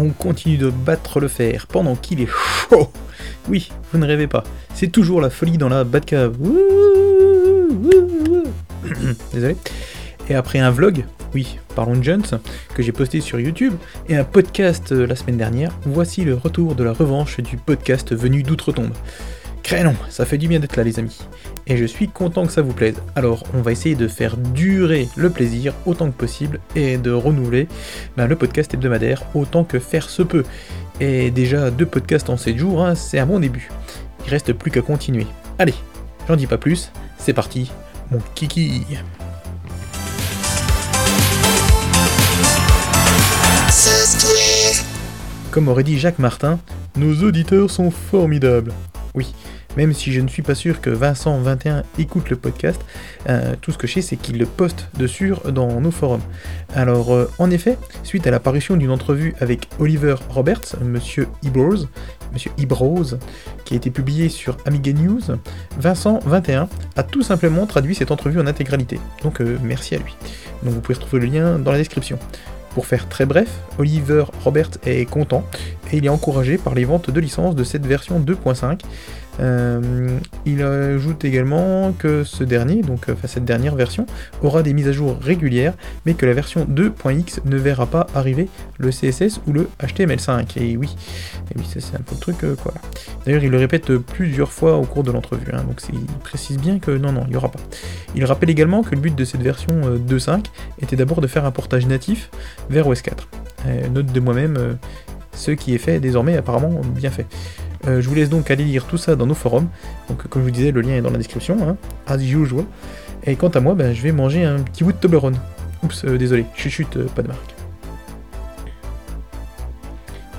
on continue de battre le fer pendant qu'il est chaud. Oui, vous ne rêvez pas, c'est toujours la folie dans la Batcave. Désolé. Et après un vlog, oui, parlons de Jones, que j'ai posté sur YouTube, et un podcast euh, la semaine dernière, voici le retour de la revanche du podcast venu d'outre-tombe. Crénon, ça fait du bien d'être là les amis. Et je suis content que ça vous plaise. Alors on va essayer de faire durer le plaisir autant que possible et de renouveler ben, le podcast hebdomadaire autant que faire se peut. Et déjà deux podcasts en 7 jours, hein, c'est un bon début. Il reste plus qu'à continuer. Allez, j'en dis pas plus, c'est parti, mon kiki. Comme aurait dit Jacques Martin, nos auditeurs sont formidables. Oui, même si je ne suis pas sûr que Vincent21 écoute le podcast, euh, tout ce que je sais c'est qu'il le poste dessus dans nos forums. Alors euh, en effet, suite à l'apparition d'une entrevue avec Oliver Roberts, Monsieur Ibroz, Monsieur qui a été publiée sur Amiga News, Vincent21 a tout simplement traduit cette entrevue en intégralité. Donc euh, merci à lui. Donc vous pouvez retrouver le lien dans la description. Pour faire très bref, Oliver Roberts est content et il est encouragé par les ventes de licences de cette version 2.5 euh, il ajoute également que ce dernier, donc euh, cette dernière version, aura des mises à jour régulières, mais que la version 2.x ne verra pas arriver le CSS ou le HTML5. Et oui, et oui ça c'est un peu le truc euh, quoi. D'ailleurs, il le répète plusieurs fois au cours de l'entrevue, hein, donc il précise bien que non, non, il n'y aura pas. Il rappelle également que le but de cette version 2.5 était d'abord de faire un portage natif vers OS 4. note de moi-même, ce qui est fait désormais apparemment bien fait. Euh, je vous laisse donc aller lire tout ça dans nos forums. Donc, comme je vous disais, le lien est dans la description, hein, as usual. Et quant à moi, ben, je vais manger un petit bout de Toblerone. Oups, euh, désolé, chuchute, euh, pas de marque.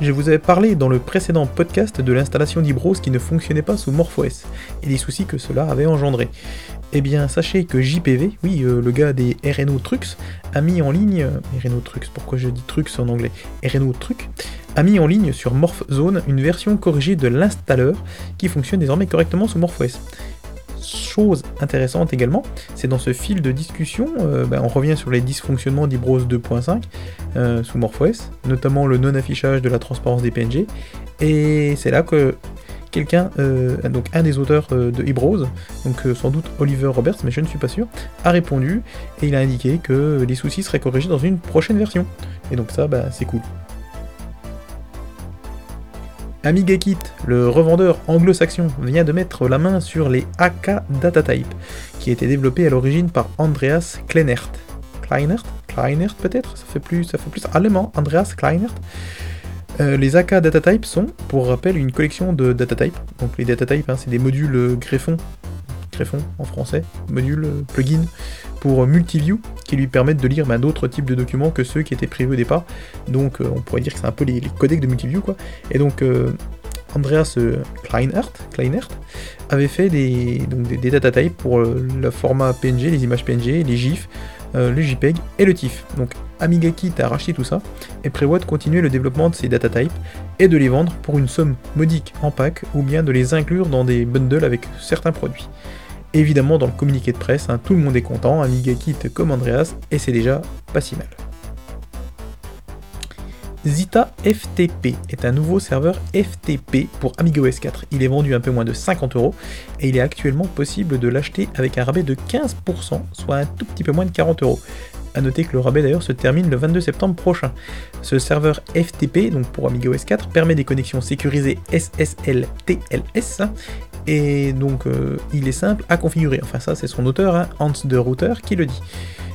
Je vous avais parlé dans le précédent podcast de l'installation d'Ibros qui ne fonctionnait pas sous MorphOS et des soucis que cela avait engendré. Eh bien, sachez que JPV, oui, le gars des RNO Trucs, a mis en ligne. RNO Trucs, pourquoi je dis Trucs en anglais RNO Trucs, a mis en ligne sur MorphZone une version corrigée de l'installeur qui fonctionne désormais correctement sous MorphOS. Chose intéressante également, c'est dans ce fil de discussion, euh, ben, on revient sur les dysfonctionnements d'Ibros 2.5 euh, sous MorphOS, notamment le non-affichage de la transparence des PNG, et c'est là que quelqu'un, euh, donc un des auteurs de Ibros, donc sans doute Oliver Roberts, mais je ne suis pas sûr, a répondu et il a indiqué que les soucis seraient corrigés dans une prochaine version. Et donc ça, bah, c'est cool. AmigaKit, le revendeur anglo-saxon, vient de mettre la main sur les AK Datatype, qui étaient développés à l'origine par Andreas Kleinert. Kleinert? Kleinert peut-être? Ça fait, plus, allemand, Andreas Kleinert. Euh, les AK Datatype sont, pour rappel, une collection de datatypes. Donc les datatypes, hein, c'est des modules greffons greffon en français, module, plugin pour Multiview qui lui permettent de lire bah, d'autres types de documents que ceux qui étaient prévus au départ. Donc euh, on pourrait dire que c'est un peu les, codecs de Multiview quoi. Et donc euh, Andreas euh, Kleinert, avait fait des, data types pour le format PNG, les images PNG, les GIFs, le JPEG et le TIFF. Donc AmigaKit a racheté tout ça et prévoit de continuer le développement de ces data types et de les vendre pour une somme modique en pack ou bien de les inclure dans des bundles avec certains produits. Évidemment, dans le communiqué de presse, hein, tout le monde est content, Amiga quitte comme Andreas, et c'est déjà pas si mal. Zita FTP est un nouveau serveur FTP pour Amiga OS 4. Il est vendu un peu moins de 50 euros et il est actuellement possible de l'acheter avec un rabais de 15%, soit un tout petit peu moins de 40 euros. A noter que le rabais d'ailleurs se termine le 22 septembre prochain. Ce serveur FTP, donc pour Amiga OS 4, permet des connexions sécurisées SSL TLS et donc euh, il est simple à configurer. Enfin ça c'est son auteur, hein, Hans de Router, qui le dit.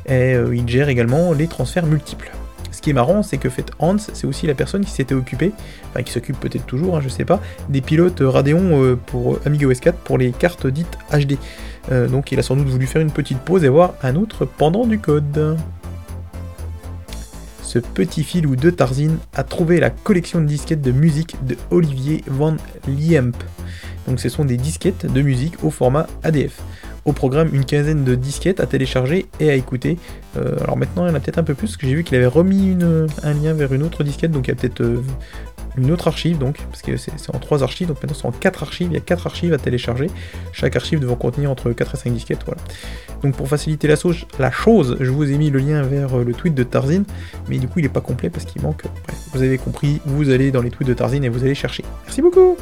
Et euh, il gère également les transferts multiples. Ce qui est marrant, c'est que fait Hans, c'est aussi la personne qui s'était occupée, enfin qui s'occupe peut-être toujours, hein, je sais pas, des pilotes Radeon euh, pour Amiga OS 4 pour les cartes dites HD. donc il a sans doute voulu faire une petite pause et voir un autre pendant du code. Ce petit filou de Tarzine a trouvé la collection de disquettes de musique de Olivier Van Liemp. Donc ce sont des disquettes de musique au format ADF. Au programme, une quinzaine de disquettes à télécharger et à écouter. Euh, alors maintenant, il y en a peut-être un peu plus, parce que j'ai vu qu'il avait remis un lien vers une autre disquette, donc il y a peut-être une autre archive, donc, parce que c'est en trois archives, donc maintenant c'est en quatre archives, il y a quatre archives à télécharger, chaque archive devant contenir entre 4 et 5 disquettes, voilà. Donc pour faciliter la, la chose, je vous ai mis le lien vers le tweet de Tarzin, mais du coup il n'est pas complet parce qu'il manque, vous avez compris, vous allez dans les tweets de Tarzin et vous allez chercher. Merci beaucoup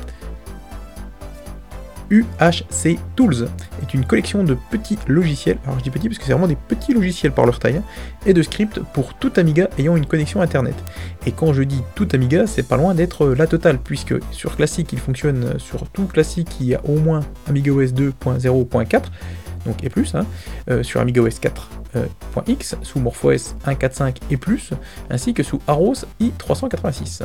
UHC Tools est une collection de petits logiciels, alors je dis petits parce que c'est vraiment des petits logiciels par leur taille, hein, et de scripts pour tout Amiga ayant une connexion internet. Et quand je dis tout Amiga, c'est pas loin d'être la totale, puisque sur Classic il fonctionne sur tout Classic qui a au moins AmigaOS 2.0.4, donc et plus, hein, euh, sur AmigaOS 4.x, sous MorphOS 1.4.5 et plus, ainsi que sous Aros i386.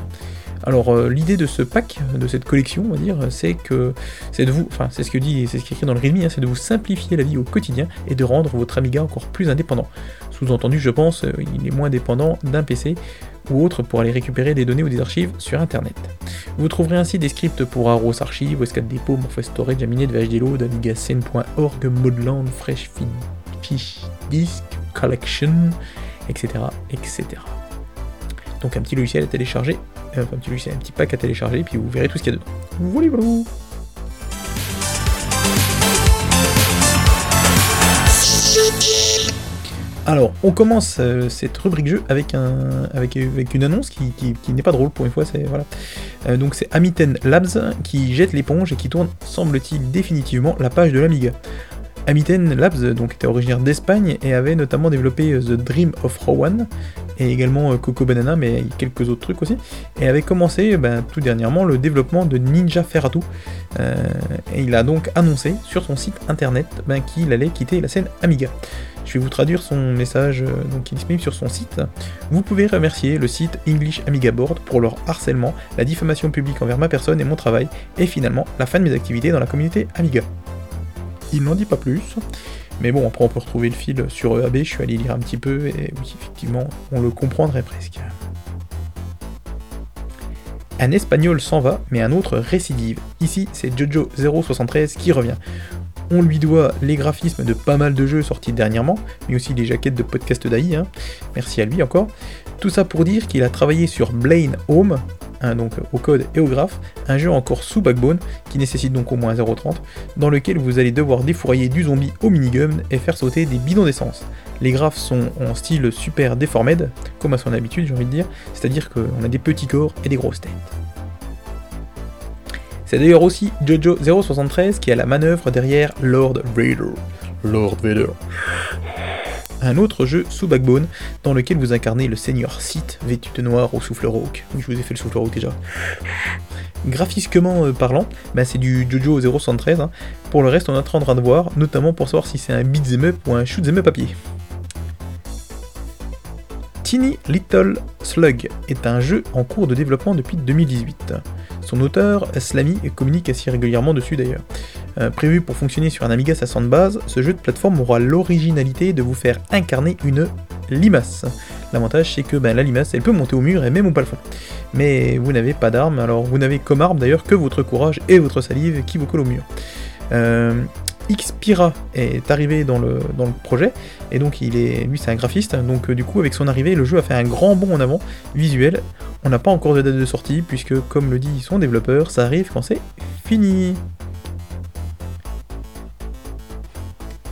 Alors euh, l'idée de ce pack, de cette collection, on va dire, c'est que c'est de vous, enfin c'est ce que dit, c'est ce qui est écrit dans le README, hein, c'est de vous simplifier la vie au quotidien et de rendre votre Amiga encore plus indépendant. Sous-entendu, je pense, euh, il est moins dépendant d'un PC ou autre pour aller récupérer des données ou des archives sur Internet. Vous trouverez ainsi des scripts pour Aros Archive, OS4 Depot, Morpheus Storage, Aminet, VHDLoad, AmigaScene.org, Modland, Fresh Fish Disk, Collection, etc., etc. Donc un petit logiciel à télécharger un petit logiciel, un petit pack à télécharger, puis vous verrez tout ce qu'il y a dedans. Voilà, voilà. Alors, on commence euh, cette rubrique jeu avec, un, avec, avec une annonce qui, qui, n'est pas drôle pour une fois. C'est voilà. Euh, donc c'est Amiten Labs qui jette l'éponge et qui tourne, semble-t-il, définitivement la page de l'Amiga. Amiten Labs donc, était originaire d'Espagne et avait notamment développé euh, The Dream of Rowan et également euh, Coco Banana, mais quelques autres trucs aussi, et avait commencé ben, tout dernièrement le développement de Ninja Ferratu. Euh, et il a donc annoncé sur son site internet ben, qu'il allait quitter la scène Amiga. Je vais vous traduire son message donc, qui est disponible sur son site. Vous pouvez remercier le site English Amiga Board pour leur harcèlement, la diffamation publique envers ma personne et mon travail, et finalement la fin de mes activités dans la communauté Amiga. Il n'en dit pas plus. Mais bon, après on peut retrouver le fil sur EAB, je suis allé lire un petit peu, et oui, effectivement, on le comprendrait presque. Un espagnol s'en va, mais un autre récidive. Ici, c'est Jojo073 qui revient. On lui doit les graphismes de pas mal de jeux sortis dernièrement, mais aussi les jaquettes de podcast d'AI, hein. merci à lui encore. Tout ça pour dire qu'il a travaillé sur Blaine Home, donc au code et au graphe, un jeu encore sous backbone, qui nécessite donc au moins 0.30, dans lequel vous allez devoir défourailler du zombie au minigun et faire sauter des bidons d'essence. Les graphes sont en style super deformed, comme à son habitude j'ai envie de dire, c'est-à-dire qu'on a des petits corps et des grosses têtes. C'est d'ailleurs aussi Jojo 073 qui a la manœuvre derrière Lord Vader. Lord Vader un autre jeu sous Backbone dans lequel vous incarnez le seigneur Sith vêtu de noir au souffle rauque. Oui, je vous ai fait le souffle rauque déjà. Graphiquement euh, parlant, bah, c'est du Jojo 073. Hein. Pour le reste, on est en train de voir, notamment pour savoir si c'est un beat'em up ou un shoot'em up papier. Teeny Little Slug est un jeu en cours de développement depuis 2018. Son auteur, Slamy, communique assez régulièrement dessus d'ailleurs. Euh, prévu pour fonctionner sur un Amiga 500 de base, ce jeu de plateforme aura l'originalité de vous faire incarner une limace. L'avantage c'est que ben, la limace elle peut monter au mur et même au plafond. Mais vous n'avez pas d'arme, alors vous n'avez comme arme d'ailleurs que votre courage et votre salive qui vous colle au mur. Euh, Xpira est arrivé dans le, dans le projet, et donc il est, lui c'est un graphiste, donc euh, du coup avec son arrivée le jeu a fait un grand bond en avant visuel. On n'a pas encore de date de sortie, puisque comme le dit son développeur, ça arrive quand c'est fini.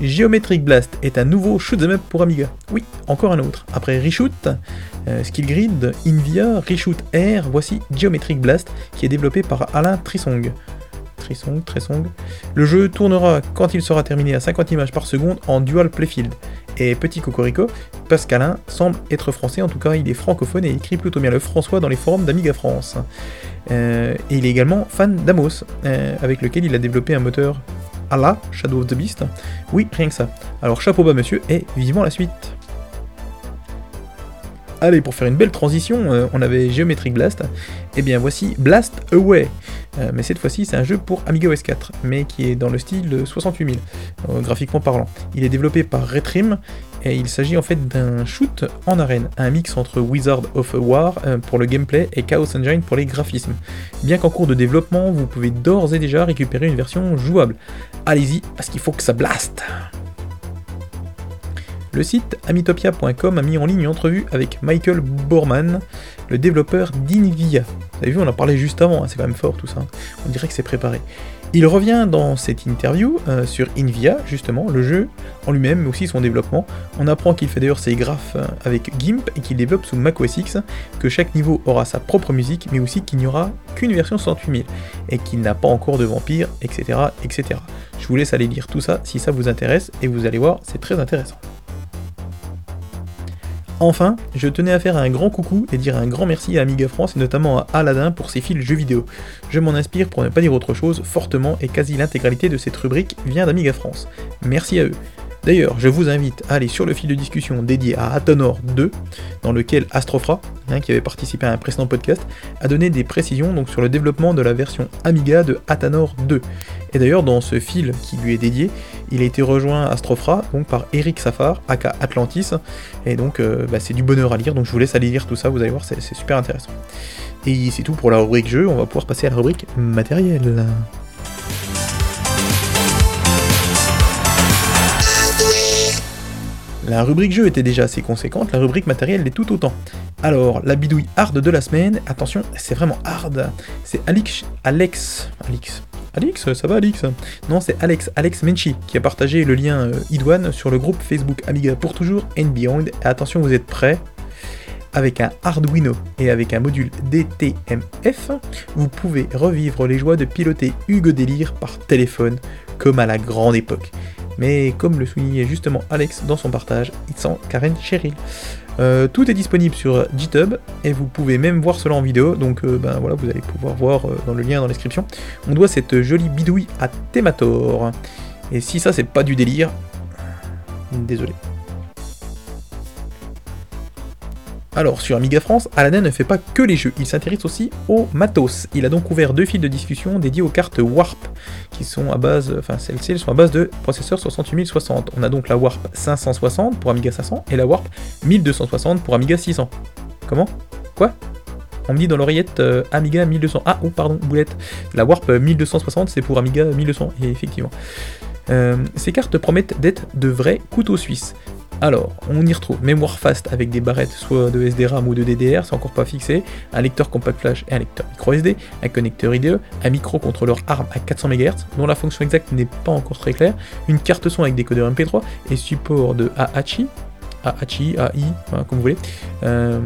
Geometric Blast est un nouveau shoot'em up pour Amiga. Oui, encore un autre. Après Reshoot, euh, Skillgrid, Invia, Reshoot Air, voici Geometric Blast qui est développé par Alain Trissong. Trissong, Trissong. Le jeu tournera quand il sera terminé à 50 images par seconde en dual playfield. Et petit cocorico, Pascalin semble être français, en tout cas il est francophone et écrit plutôt bien le François dans les forums d'Amiga France. Euh, et il est également fan d'Amos, euh, avec lequel il a développé un moteur Allah, Shadow of the Beast. Oui, rien que ça. Alors chapeau bas monsieur, et vivement la suite. Allez, pour faire une belle transition, euh, on avait Geometric Blast, et eh bien voici Blast Away. Euh, mais cette fois-ci, c'est un jeu pour Amiga OS 4, mais qui est dans le style 68000, euh, graphiquement parlant. Il est développé par Retrim, et il s'agit en fait d'un shoot en arène, un mix entre Wizard of War pour le gameplay et Chaos Engine pour les graphismes. Bien qu'en cours de développement, vous pouvez d'ores et déjà récupérer une version jouable. Allez-y, parce qu'il faut que ça blaste Le site amitopia.com a mis en ligne une entrevue avec Michael Borman, le développeur d'Invia. Vous avez vu, on en parlait juste avant, hein, c'est quand même fort tout ça. On dirait que c'est préparé. Il revient dans cette interview euh, sur Invia, justement, le jeu en lui-même, mais aussi son développement. On apprend qu'il fait d'ailleurs ses graphes euh, avec GIMP et qu'il développe sous macOS X, que chaque niveau aura sa propre musique, mais aussi qu'il n'y aura qu'une version 68000 et qu'il n'a pas encore de vampire, etc., etc. Je vous laisse aller lire tout ça si ça vous intéresse et vous allez voir, c'est très intéressant. Enfin, je tenais à faire un grand coucou et dire un grand merci à Amiga France et notamment à Aladdin pour ses fils jeux vidéo. Je m'en inspire pour ne pas dire autre chose fortement et quasi l'intégralité de cette rubrique vient d'Amiga France. Merci à eux. D'ailleurs, je vous invite à aller sur le fil de discussion dédié à Atonor 2, dans lequel Astrofra, hein, qui avait participé à un précédent podcast, a donné des précisions sur le développement de la version Amiga de Atanor 2. Et d'ailleurs, dans ce fil qui lui est dédié, il a été rejoint Astrofra donc, par Eric Safar, aka Atlantis, et donc euh, bah, c'est du bonheur à lire, donc je vous laisse aller lire tout ça, vous allez voir, c'est super intéressant. Et c'est tout pour la rubrique jeu, on va pouvoir passer à la rubrique matériel. La rubrique jeu était déjà assez conséquente, la rubrique matériel l'est tout autant. Alors, la bidouille hard de la semaine, attention, c'est vraiment hard. C'est Alex, Alex, Alex, Alex, ça va Alex Non, c'est Alex, Alex Menchi, qui a partagé le lien euh, iDouane sur le groupe Facebook Amiga pour toujours and Beyond. Et attention, vous êtes prêts? Avec un Arduino et avec un module DTMF, vous pouvez revivre les joies de piloter Hugo Délire par téléphone, comme à la grande époque mais comme le soulignait justement Alex dans son partage, il sent Karen Cheryl. Euh, tout est disponible sur GitHub et vous pouvez même voir cela en vidéo, donc euh, ben voilà, vous allez pouvoir voir euh, dans le lien dans la description. On doit cette jolie bidouille à Temator. Et si ça c'est pas du délire, désolé. Alors, sur Amiga France, Aladdin ne fait pas que les jeux, il s'intéresse aussi au matos. Il a donc ouvert deux fils de discussion dédiés aux cartes Warp, qui sont à base, enfin celles-ci sont à base de processeurs 68060. On a donc la Warp 560 pour Amiga 500 et la Warp 1260 pour Amiga 600. Comment? Quoi? On me dit dans l'oreillette euh, Amiga 1200. Ah, oh, pardon, boulette. La Warp 1260, c'est pour Amiga 1200, et effectivement. Euh, ces cartes promettent d'être de vrais couteaux suisses. Alors, on y retrouve mémoire fast avec des barrettes soit de SDRAM ou de DDR, c'est encore pas fixé, un lecteur compact flash et un lecteur micro SD, un connecteur IDE, un microcontrôleur ARM à 400 MHz, dont la fonction exacte n'est pas encore très claire, une carte son avec décodeur MP3 et support de AHI, AHI, AI, comme vous voulez. Euh,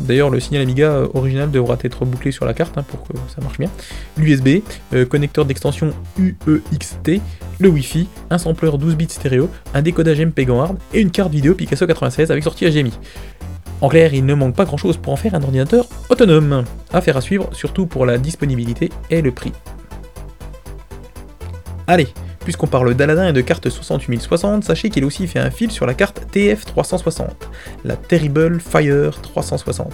d'ailleurs, le signal Amiga original devra être bouclé sur la carte hein, pour que ça marche bien. L'USB, euh, connecteur d'extension UEXT, le Wi-Fi, un sampler 12 bits stéréo, un décodage MP hard et une carte vidéo Picasso 96 avec sortie HDMI. En clair, il ne manque pas grand chose pour en faire un ordinateur autonome. Affaire à suivre, surtout pour la disponibilité et le prix. Allez, Puisqu'on parle d'Aladin et de carte 68060, sachez qu'il a aussi fait un fil sur la carte TF360, la Terrible Fire 360,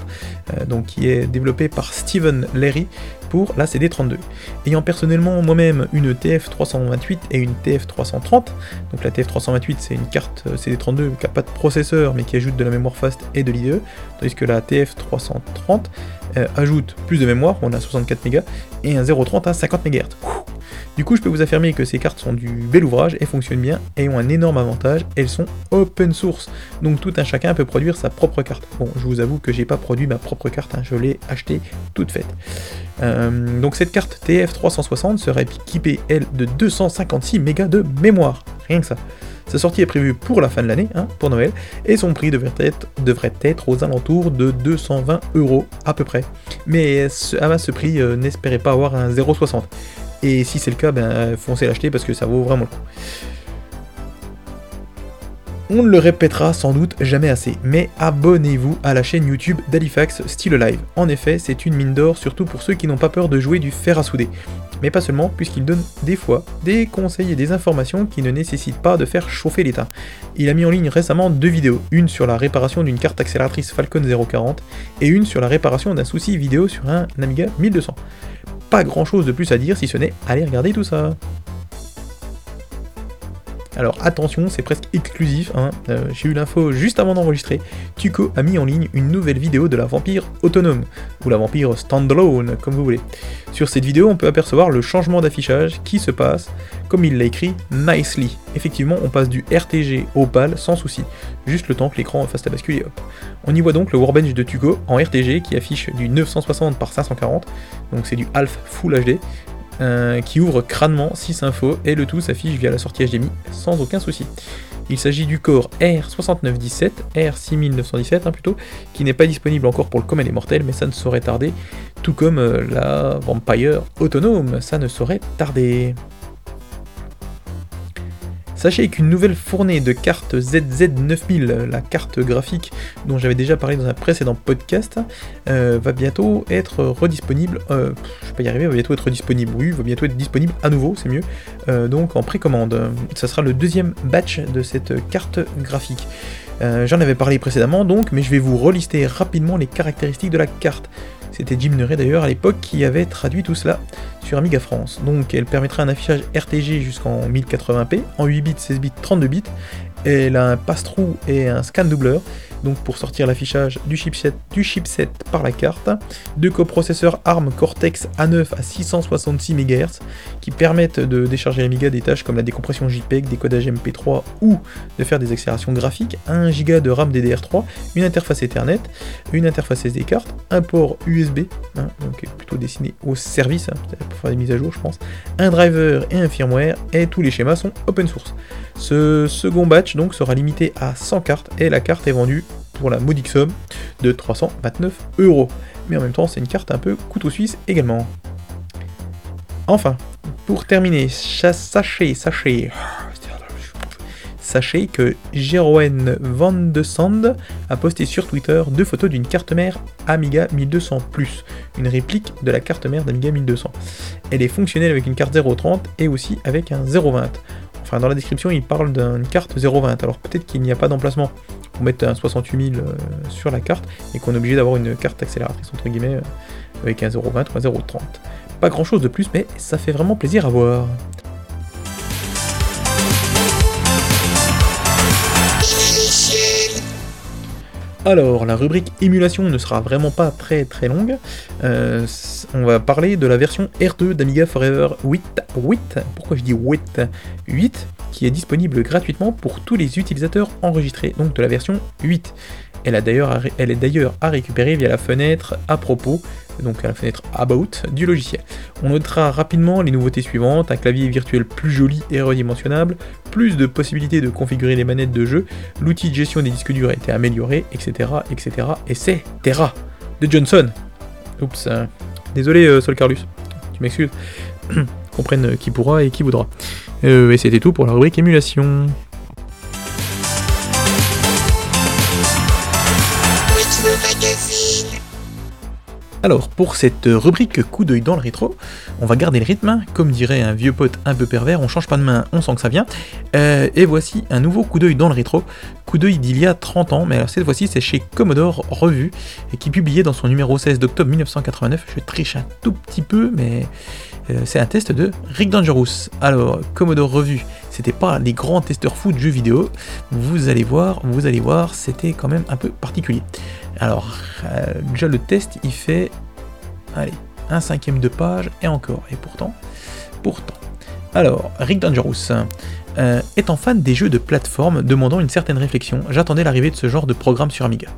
euh, donc qui est développée par Steven Leary pour la CD32. Ayant personnellement moi-même une TF328 et une TF330, donc la TF328 c'est une carte euh, CD32 qui n'a pas de processeur mais qui ajoute de la mémoire fast et de l'IDE, tandis que la TF330 euh, ajoute plus de mémoire, on a 64 Mb, et un 030 à 50 MHz. Du coup, je peux vous affirmer que ces cartes sont du bel ouvrage et fonctionnent bien et ont un énorme avantage, elles sont open source. Donc tout un chacun peut produire sa propre carte. Bon, je vous avoue que j'ai pas produit ma propre carte, hein, je l'ai achetée toute faite. Euh, donc cette carte TF360 serait équipée, elle, de 256 mégas de mémoire. Rien que ça. Sa sortie est prévue pour la fin de l'année, hein, pour Noël, et son prix devrait être, aux alentours de 220 euros à peu près. Mais à ce prix, euh, n'espérez pas avoir un 0,60. Et si c'est le cas, ben, foncez l'acheter parce que ça vaut vraiment le coup. On ne le répétera sans doute jamais assez, mais abonnez-vous à la chaîne YouTube d'Halifax Still Alive. En effet, c'est une mine d'or, surtout pour ceux qui n'ont pas peur de jouer du fer à souder. Mais pas seulement, puisqu'il donne des fois des conseils et des informations qui ne nécessitent pas de faire chauffer l'état. Il a mis en ligne récemment deux vidéos, une sur la réparation d'une carte accélératrice Falcon 040 et une sur la réparation d'un souci vidéo sur un Amiga 1200 pas grand chose de plus à dire si ce n'est aller regarder tout ça. Alors attention, c'est presque exclusif, hein. euh, j'ai eu l'info juste avant d'enregistrer, Tuco a mis en ligne une nouvelle vidéo de la vampire autonome, ou la vampire standalone, comme vous voulez. Sur cette vidéo, on peut apercevoir le changement d'affichage qui se passe, comme il l'a écrit, nicely. Effectivement, on passe du RTG au PAL sans souci, juste le temps que l'écran fasse la bascule et hop. On y voit donc le Warbench de Tuco en RTG qui affiche du 960 par 540, donc c'est du half Full HD, qui ouvre crânement 6 infos et le tout s'affiche via la sortie HDMI sans aucun souci. Il s'agit du Core R6917, R6917 hein, plutôt, qui n'est pas disponible encore pour le commun des mortels, mais ça ne saurait tarder, tout comme euh, la Vampire autonome, ça ne saurait tarder. Sachez qu'une nouvelle fournée de cartes ZZ9000, la carte graphique dont j'avais déjà parlé dans un précédent podcast, euh, va bientôt être redisponible. Euh, je vais pas y arriver, va bientôt être disponible. Oui, va bientôt être disponible à nouveau, c'est mieux. Euh, donc en précommande. Ça sera le deuxième batch de cette carte graphique. J'en avais parlé précédemment donc, mais je vais vous relister rapidement les caractéristiques de la carte. C'était Jim Neret d'ailleurs à l'époque qui avait traduit tout cela sur Amiga France. Donc elle permettrait un affichage RTG jusqu'en 1080p, en 8 bits, 16 bits, 32 bits. Elle a un pass-through et un scan doubleur donc pour sortir l'affichage du chipset, du chipset par la carte, deux coprocesseurs ARM Cortex A9 à 666 MHz qui permettent de décharger l'Amiga des tâches comme la décompression JPEG, décodage MP3 ou de faire des accélérations graphiques, 1 Go de RAM DDR3, une interface Ethernet, une interface SD card, un port USB, hein, donc plutôt destiné au service, hein, pour faire des mises à jour je pense, un driver et un firmware, et tous les schémas sont open source. Ce second batch donc sera limité à 100 cartes et la carte est vendue pour la modique somme de 329 euros. Mais en même temps, c'est une carte un peu couteau suisse également. Enfin, pour terminer, sachez, sachez, sachez que Jeroen Van de Sand a posté sur Twitter deux photos d'une carte mère Amiga 1200 une réplique de la carte mère d'Amiga 1200. Elle est fonctionnelle avec une carte 030 et aussi avec un 020. Dans la description, il parle d'une carte 020. Alors peut-être qu'il n'y a pas d'emplacement pour mettre un 68000 euh, sur la carte et qu'on est obligé d'avoir une carte accélératrice entre guillemets euh, avec un 0,20 ou un 0,30. Pas grand chose de plus, mais ça fait vraiment plaisir à voir. Alors, la rubrique émulation ne sera vraiment pas très très longue. Euh, on va parler de la version R2 d'Amiga Forever 8. 8 Pourquoi je dis 8 8 qui est disponible gratuitement pour tous les utilisateurs enregistrés, donc de la version 8. Elle, est d'ailleurs à récupérer via la fenêtre à propos, donc à la fenêtre About du logiciel. On notera rapidement les nouveautés suivantes, un clavier virtuel plus joli et redimensionnable, plus de possibilités de configurer les manettes de jeu, l'outil de gestion des disques durs a été amélioré, etc. etc. et c'est Terra de Johnson. Oups, désolé euh, Sol Carlus, tu m'excuses. Comprenne qui pourra et qui voudra. Euh, et c'était tout pour la rubrique émulation. Alors, pour cette rubrique coup d'œil dans le rétro, on va garder le rythme, comme dirait un vieux pote un peu pervers, on change pas de main, on sent que ça vient. Euh, et voici un nouveau coup d'œil dans le rétro, coup d'œil d'il y a 30 ans, mais alors cette fois-ci c'est chez Commodore Revue, et qui publiait dans son numéro 16 d'octobre 1989, je triche un tout petit peu, mais euh, c'est un test de Rick Dangerous. Alors, Commodore Revue, c'était pas les grands testeurs fous de jeux vidéo, vous allez voir, vous allez voir, c'était quand même un peu particulier. Alors, euh, déjà le test, il fait, allez, un cinquième de page, et encore, et pourtant, pourtant. Alors, Rick Dangerous, euh, étant fan des jeux de plateforme demandant une certaine réflexion, j'attendais l'arrivée de ce genre de programme sur Amiga.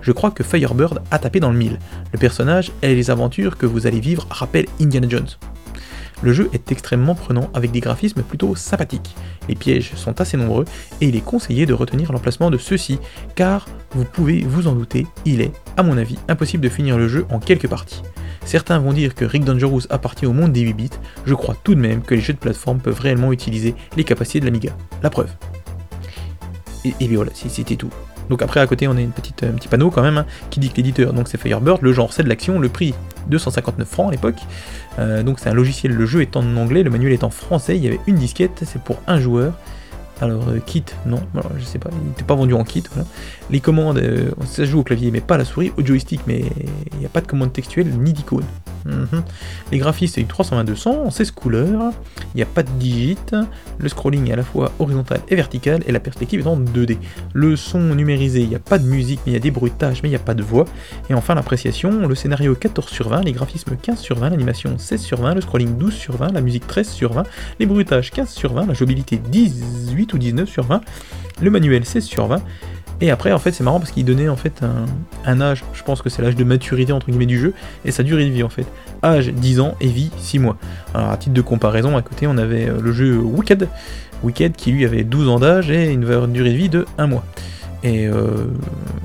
Je crois que Firebird a tapé dans le mille. Le personnage et les aventures que vous allez vivre rappellent Indiana Jones. Le jeu est extrêmement prenant avec des graphismes plutôt sympathiques. Les pièges sont assez nombreux et il est conseillé de retenir l'emplacement de ceux-ci car vous pouvez vous en douter, il est, à mon avis, impossible de finir le jeu en quelques parties. Certains vont dire que Rick Dangerous appartient au monde des 8 bits, je crois tout de même que les jeux de plateforme peuvent réellement utiliser les capacités de l'Amiga. La preuve. Et, et voilà, c'était tout. Donc après à côté on a une petite, un petit panneau quand même hein, qui dit que l'éditeur donc c'est Firebird, le genre c'est de l'action, le prix 259 francs à l'époque. Euh, donc c'est un logiciel, le jeu est en anglais, le manuel est en français, il y avait une disquette, c'est pour un joueur. Alors euh, kit, non, alors, je sais pas, il n'était pas vendu en kit. Les commandes, euh, ça se joue au clavier mais pas à la souris, au joystick mais il n'y a pas de commande textuelle ni d'icône. Mhm. Les graphismes, c'est du 320-200 en 16 couleurs. Il n'y a pas de digit. Le scrolling est à la fois horizontal et vertical. Et la perspective est en 2D. Le son numérisé, il n'y a pas de musique, mais il y a des bruitages, mais il n'y a pas de voix. Et enfin, l'appréciation, le scénario 14 sur 20, les graphismes 15 sur 20, l'animation 16 sur 20, le scrolling 12 sur 20, la musique 13 sur 20, les bruitages 15 sur 20, la jouabilité 18 ou 19 sur 20, le manuel 16 sur 20. Et après, en fait, c'est marrant parce qu'il donnait en fait un, âge, je pense que c'est l'âge de maturité entre guillemets du jeu, et sa durée de vie en fait. Âge 10 ans et vie 6 mois. Alors à titre de comparaison, à côté, on avait euh, le jeu Wicked, Wicked qui lui avait 12 ans d'âge et une durée de vie de 1 mois. Et euh,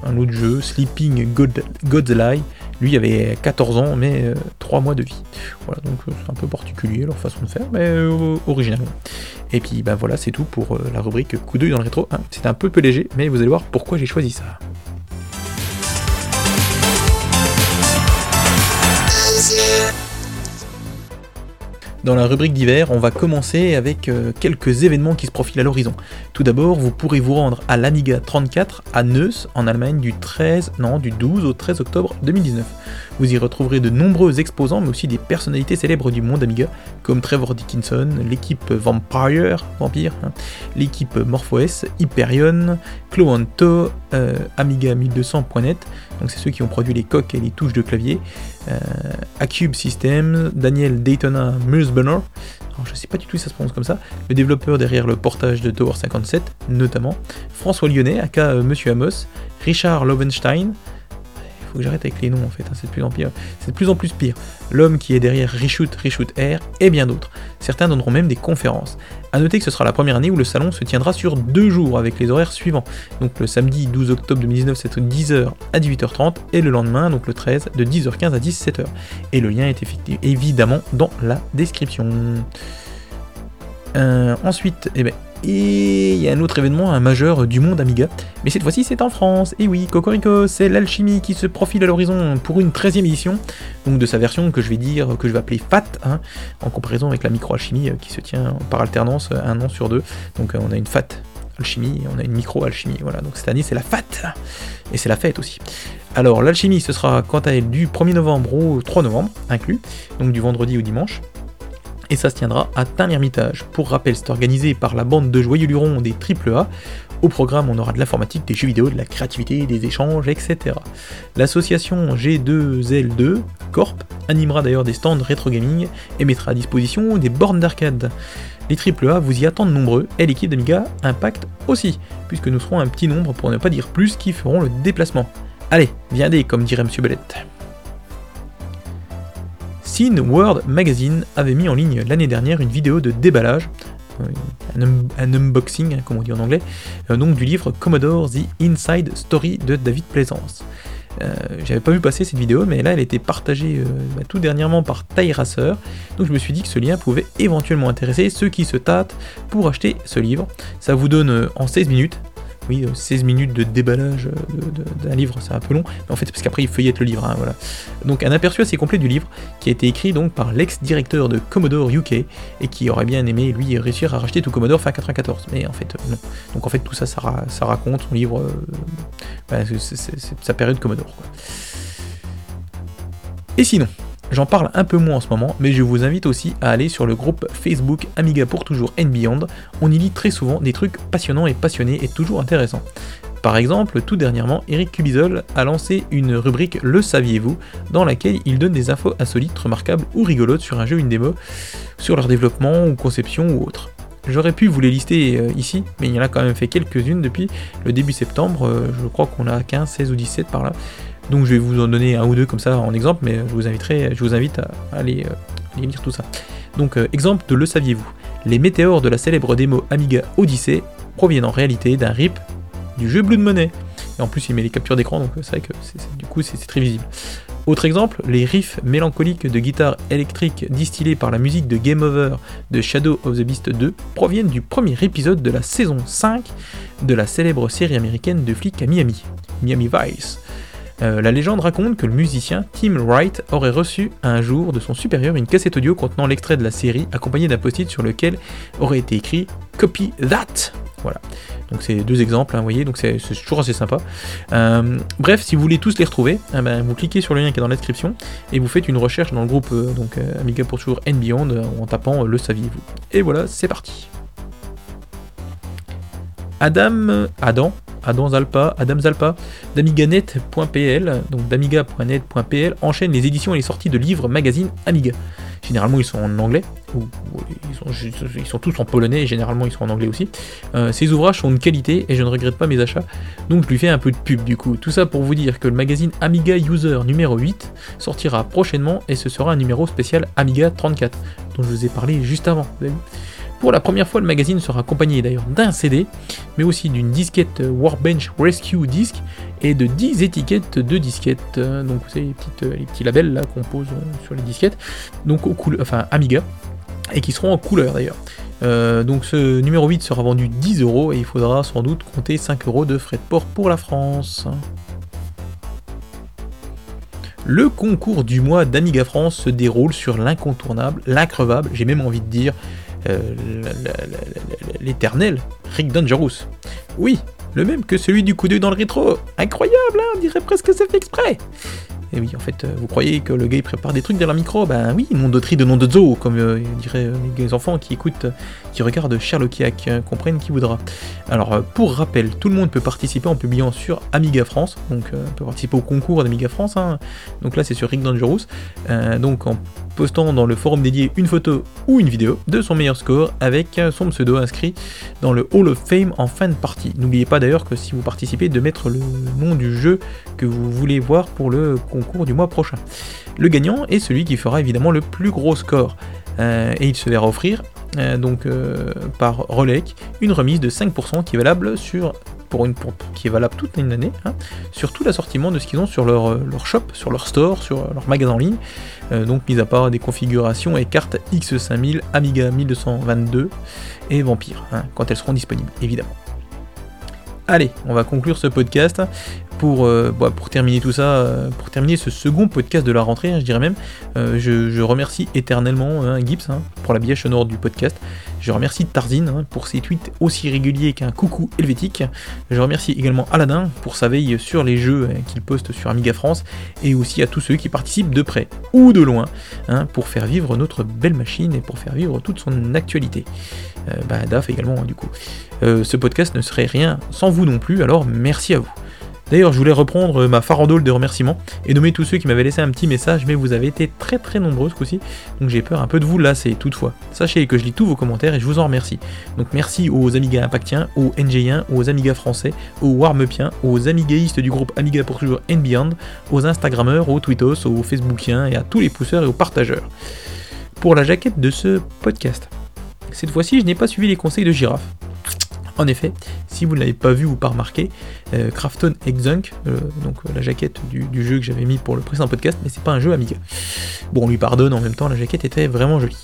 un autre jeu, Sleeping God, God's Lie, lui avait 14 ans mais 3 euh, mois de vie. Voilà, donc c'est un peu particulier leur façon de faire, mais original. Et puis ben voilà, c'est tout pour euh, la rubrique coup d'œil dans le rétro. Hein. C'était un peu léger, mais vous allez voir pourquoi j'ai choisi ça. Dans la rubrique d'hiver, on va commencer avec euh, quelques événements qui se profilent à l'horizon. Tout d'abord, vous pourrez vous rendre à l'Amiga 34 à Neuss, en Allemagne, du 13, non, du 12 au 13 octobre 2019. Vous y retrouverez de nombreux exposants, mais aussi des personnalités célèbres du monde Amiga, comme Trevor Dickinson, l'équipe Vampire, Vampire, hein, l'équipe MorphOS, Hyperion, Cloanto, euh, Amiga 1200.net, donc c'est ceux qui ont produit les coques et les touches de clavier, euh, Acube Systems, Daniel Daytona Mulsbunner, alors je sais pas du tout si ça se prononce comme ça, le développeur derrière le portage de Tower 57 notamment, François Lyonnais, aka euh, Monsieur Amos, Richard Lovenstein, faut que j'arrête avec les noms en fait, hein, c'est de plus en pire. C'est de plus en plus pire. L'homme qui est derrière Reshoot, Reshoot Air et bien d'autres. Certains donneront même des conférences. A noter que ce sera la première année où le salon se tiendra sur deux jours avec les horaires suivants. Donc le samedi 12 octobre 2019 c'est de 10h à 18h30 et le lendemain, donc le 13, de 10h15 à 17h. Et le lien est évidemment dans la description. Euh, ensuite, eh ben, et il y a un autre événement, un majeur du monde Amiga, mais cette fois-ci c'est en France. Et oui, Cocorico, c'est l'alchimie qui se profile à l'horizon pour une 13e édition, donc de sa version que je vais dire, que je vais appeler FAT, hein, en comparaison avec la micro-alchimie euh, qui se tient par alternance euh, un an sur deux. Donc euh, on a une FAT alchimie on a une micro-alchimie. Voilà, donc cette année c'est la FAT, et c'est la fête aussi. Alors l'alchimie ce sera quant à elle du 1er novembre au 3 novembre inclus, donc du vendredi au dimanche et ça se tiendra à Tain-l'Hermitage. Pour rappel, c'est organisé par la bande de joyeux lurons des AAA. Au programme, on aura de l'informatique, des jeux vidéo, de la créativité, des échanges, etc. L'association G2L2 Corp animera d'ailleurs des stands rétro gaming et mettra à disposition des bornes d'arcade. Les AAA vous y attendent nombreux et l'équipe d'Amiga Impact aussi, puisque nous serons un petit nombre pour ne pas dire plus qui feront le déplacement. Allez, viendez, comme dirait Monsieur Belette. Scene World Magazine avait mis en ligne l'année dernière une vidéo de déballage, euh, un, unboxing, hein, comme on dit en anglais, euh, donc du livre Commodore The Inside Story de David Plaisance. Euh, j'avais pas vu passer cette vidéo, mais là elle été partagée bah, tout dernièrement par Racer, donc je me suis dit que ce lien pouvait éventuellement intéresser ceux qui se tâtent pour acheter ce livre. Ça vous donne en 16 minutes, oui, 16 euh, minutes de déballage euh, d'un livre, c'est un peu long, mais en fait, parce qu'après, il feuillette le livre, hein, voilà. Donc, un aperçu assez complet du livre, qui a été écrit donc par l'ex-directeur de Commodore UK, et qui aurait bien aimé, lui, réussir à racheter tout Commodore fin 94, mais en fait, non. Donc, en fait, tout ça, ça, raconte son livre, euh, c'est sa période Commodore, quoi. Et sinon, J'en parle un peu moins en ce moment, mais je vous invite aussi à aller sur le groupe Facebook Amiga pour toujours and Beyond. On y lit très souvent des trucs passionnants et passionnés et toujours intéressants. Par exemple, tout dernièrement, Eric Cubizol a lancé une rubrique Le saviez-vous dans laquelle il donne des infos insolites, remarquables ou rigolotes sur un jeu, une démo, sur leur développement ou conception ou autre. J'aurais pu vous les lister euh, ici, mais il y en a quand même fait quelques-unes depuis le début septembre, euh, je crois qu'on a 15, 16 ou 17 par là. Donc je vais vous en donner un ou deux comme ça en exemple, mais je vous, invite à aller, euh, lire tout ça. Donc euh, exemple de le saviez-vous? Les météores de la célèbre démo Amiga Odyssey proviennent en réalité d'un RIP du jeu Blood Money. Et en plus il met les captures d'écran, donc euh, c'est vrai que du coup c'est très visible. Autre exemple, les riffs mélancoliques de guitare électrique distillés par la musique de Game Over de Shadow of the Beast 2 proviennent du premier épisode de la saison 5 de la célèbre série américaine de flics à Miami, Miami Vice. Euh, la légende raconte que le musicien Tim Wright aurait reçu un jour de son supérieur une cassette audio contenant l'extrait de la série accompagné d'un post-it sur lequel aurait été écrit Copy that Voilà. Donc c'est deux exemples, hein, vous voyez, donc c'est toujours assez sympa. Euh, bref, si vous voulez tous les retrouver, eh ben, vous cliquez sur le lien qui est dans la description et vous faites une recherche dans le groupe euh, donc, Amiga pour toujours and Beyond en tapant le saviez-vous. Et voilà, c'est parti. Adam, Adam, Adam Zalpa, Adam Zalpa, d'amiganet.pl, donc d'amiga.net.pl, enchaîne les éditions et les sorties de livres, magazines Amiga. Généralement, ils sont en anglais, ou, ils, sont, tous en polonais, et généralement, ils sont en anglais aussi. Euh, ces ouvrages sont de qualité, et je ne regrette pas mes achats, donc je lui fais un peu de pub du coup. Tout ça pour vous dire que le magazine Amiga User numéro 8 sortira prochainement, et ce sera un numéro spécial Amiga 34, dont je vous ai parlé juste avant. Pour la première fois, le magazine sera accompagné d'ailleurs d'un CD, mais aussi d'une disquette Warbench Rescue Disc et de 10 étiquettes de disquettes. Donc c'est les, les petits labels là qu'on pose euh, sur les disquettes, donc enfin Amiga, et qui seront en couleur d'ailleurs. Euh, donc ce numéro 8 sera vendu 10 euros et il faudra sans doute compter 5 euros de frais de port pour la France. Le concours du mois d'Amiga France se déroule sur l'incontournable, l'increvable, j'ai même envie de dire l'éternel Rick Dangerous. Oui, le même que celui du coup d'œil dans le rétro. Incroyable, hein, on dirait presque que c'est fait exprès. Et oui, en fait, euh, vous croyez que le gars prépare des trucs derrière le micro? Ben oui, nom de tri de nom de zoo, comme euh, diraient euh, les enfants qui écoutent, qui regardent Sherlockiac, comprennent qui voudra. Alors, pour rappel, tout le monde peut participer en publiant sur Amiga France, donc on peut participer au concours d'Amiga France, hein. donc là c'est sur Rick Dangerous, donc en postant dans le forum dédié une photo ou une vidéo de son meilleur score avec son pseudo inscrit dans le Hall of Fame en fin de partie. N'oubliez pas d'ailleurs que si vous participez, de mettre le nom du jeu que vous voulez voir pour le concours cours du mois prochain. Le gagnant est celui qui fera évidemment le plus gros score. Euh, et il se verra offrir euh, donc euh, par Rolec une remise de 5% qui est valable sur pour une qui est valable toute une année hein, sur tout l'assortiment de ce qu'ils ont sur leur, leur, shop, sur leur store, sur leur magasin en ligne. donc mis à part des configurations et cartes X5000, Amiga 1222 et Vampire, hein, quand elles seront disponibles évidemment. Allez, on va conclure ce podcast pour, euh, bah, pour terminer tout ça, euh, pour terminer ce second podcast de la rentrée, hein, je dirais même, euh, je, remercie éternellement hein, Gibbs hein, pour la bièche sonore du podcast. Je remercie Tarzine pour ses tweets aussi réguliers qu'un coucou helvétique. Je remercie également Aladdin pour sa veille sur les jeux qu'il poste sur Amiga France et aussi à tous ceux qui participent de près ou de loin pour faire vivre notre belle machine et pour faire vivre toute son actualité. bah, DAF également du coup. ce podcast ne serait rien sans vous non plus, alors merci à vous. D'ailleurs, je voulais reprendre ma farandole de remerciements et nommer tous ceux qui m'avaient laissé un petit message, mais vous avez été très très nombreux ce coup-ci, donc j'ai peur un peu de vous lasser toutefois. Sachez que je lis tous vos commentaires et je vous en remercie. Donc merci aux Amiga Impactiens, aux NG1, aux Amiga français, aux Warmepiens, aux Amigaïstes du groupe Amiga pour toujours and Beyond, aux Instagrammeurs, aux Twittos, aux Facebookiens et à tous les pousseurs et aux partageurs. Pour la jaquette de ce podcast. Cette fois-ci, je n'ai pas suivi les conseils de Girafe. En effet, si vous ne l'avez pas vu ou pas remarqué, euh, Crafton Exunk, euh, donc euh, la jaquette du, jeu que j'avais mis pour le précédent podcast, mais c'est pas un jeu Amiga. Bon, on lui pardonne, en même temps, la jaquette était vraiment jolie.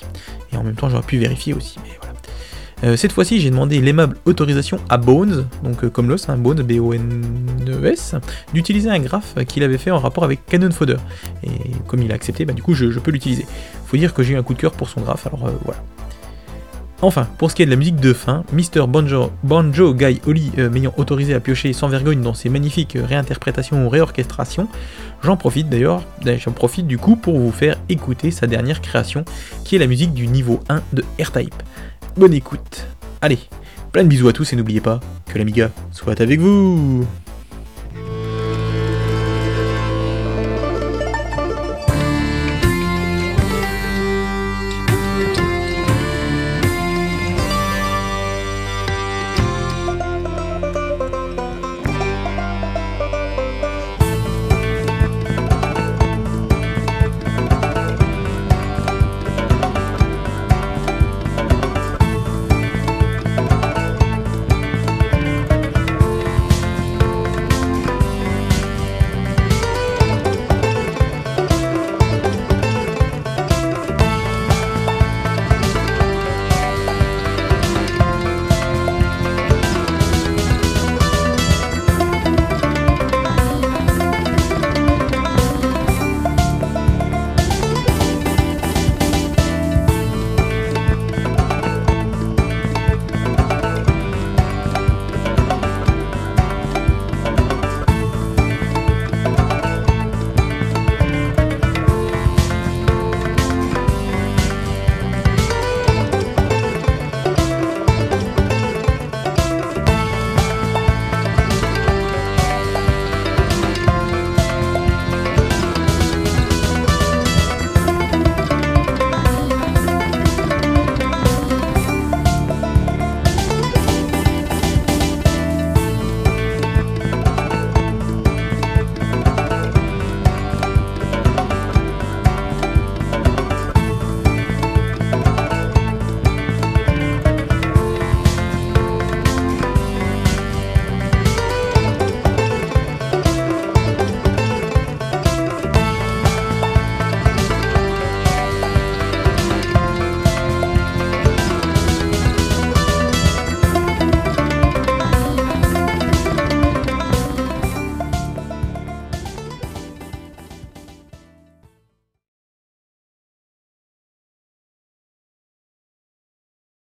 Et en même temps, j'aurais pu vérifier aussi, mais voilà. cette fois-ci, j'ai demandé l'aimable autorisation à Bones, donc comme l'os, hein, Bones, B-O-N-E-S, d'utiliser un graphe qu'il avait fait en rapport avec Canon Fodder. Et comme il a accepté, bah, du coup, je, peux l'utiliser. Faut dire que j'ai un coup de cœur pour son graphe, alors voilà. Enfin, pour ce qui est de la musique de fin, Mr. Banjo, Banjo Guy Oli euh, m'ayant autorisé à piocher sans vergogne dans ses magnifiques réinterprétations ou réorchestrations, j'en profite d'ailleurs, j'en profite du coup pour vous faire écouter sa dernière création, qui est la musique du niveau 1 de R-Type. Bonne écoute Allez, plein de bisous à tous et n'oubliez pas que l'Amiga soit avec vous